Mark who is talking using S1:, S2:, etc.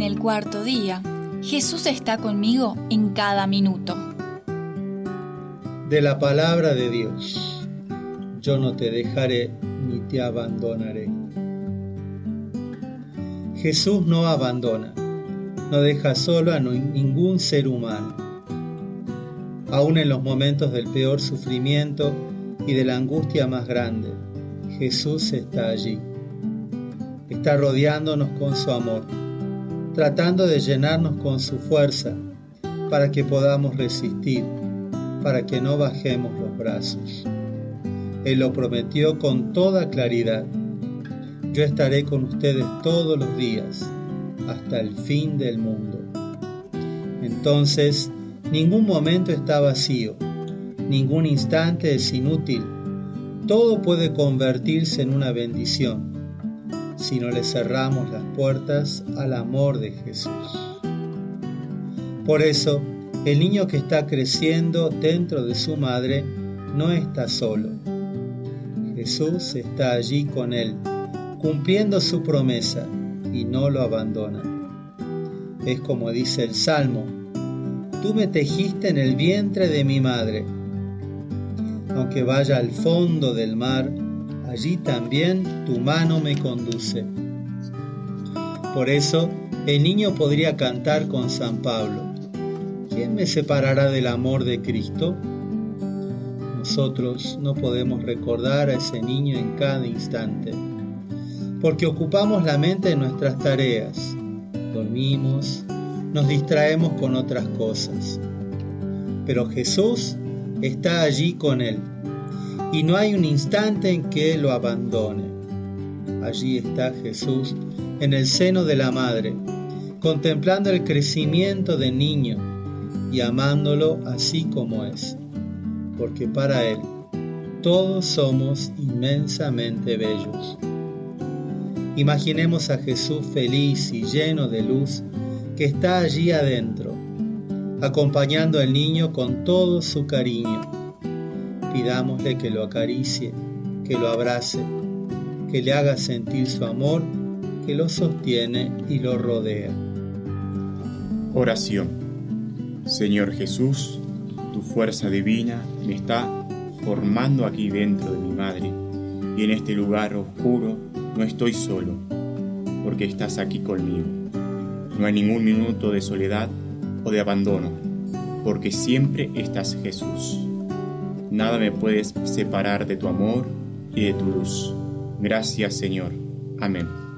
S1: en el cuarto día, Jesús está conmigo en cada minuto.
S2: De la palabra de Dios, yo no te dejaré ni te abandonaré. Jesús no abandona, no deja solo a ningún ser humano. Aún en los momentos del peor sufrimiento y de la angustia más grande, Jesús está allí. Está rodeándonos con su amor, tratando de llenarnos con su fuerza para que podamos resistir, para que no bajemos los brazos. Él lo prometió con toda claridad yo estaré con ustedes todos los días hasta el fin del mundo. Entonces, ningún momento está vacío, ningún instante es inútil, todo puede convertirse en una bendición si no le cerramos las puertas al amor de Jesús. Por eso, el niño que está creciendo dentro de su madre no está solo. Jesús está allí con él cumpliendo su promesa y no lo abandona. Es como dice el Salmo, tú me tejiste en el vientre de mi madre. Aunque vaya al fondo del mar, allí también tu mano me conduce. Por eso, el niño podría cantar con San Pablo, ¿quién me separará del amor de Cristo? Nosotros no podemos recordar a ese niño en cada instante porque ocupamos la mente en nuestras tareas, dormimos, nos distraemos con otras cosas. Pero Jesús está allí con él y no hay un instante en que lo abandone. Allí está Jesús en el seno de la madre, contemplando el crecimiento del niño y amándolo así como es, porque para Él todos somos inmensamente bellos. Imaginemos a Jesús feliz y lleno de luz que está allí adentro, acompañando al niño con todo su cariño. Pidámosle que lo acaricie, que lo abrace, que le haga sentir su amor, que lo sostiene y lo rodea.
S3: Oración. Señor Jesús, tu fuerza divina me está formando aquí dentro de mi madre y en este lugar oscuro no estoy solo, porque estás aquí conmigo. No hay ningún minuto de soledad o de abandono, porque siempre estás Jesús. Nada me puedes separar de tu amor y de tu luz. Gracias Señor. Amén.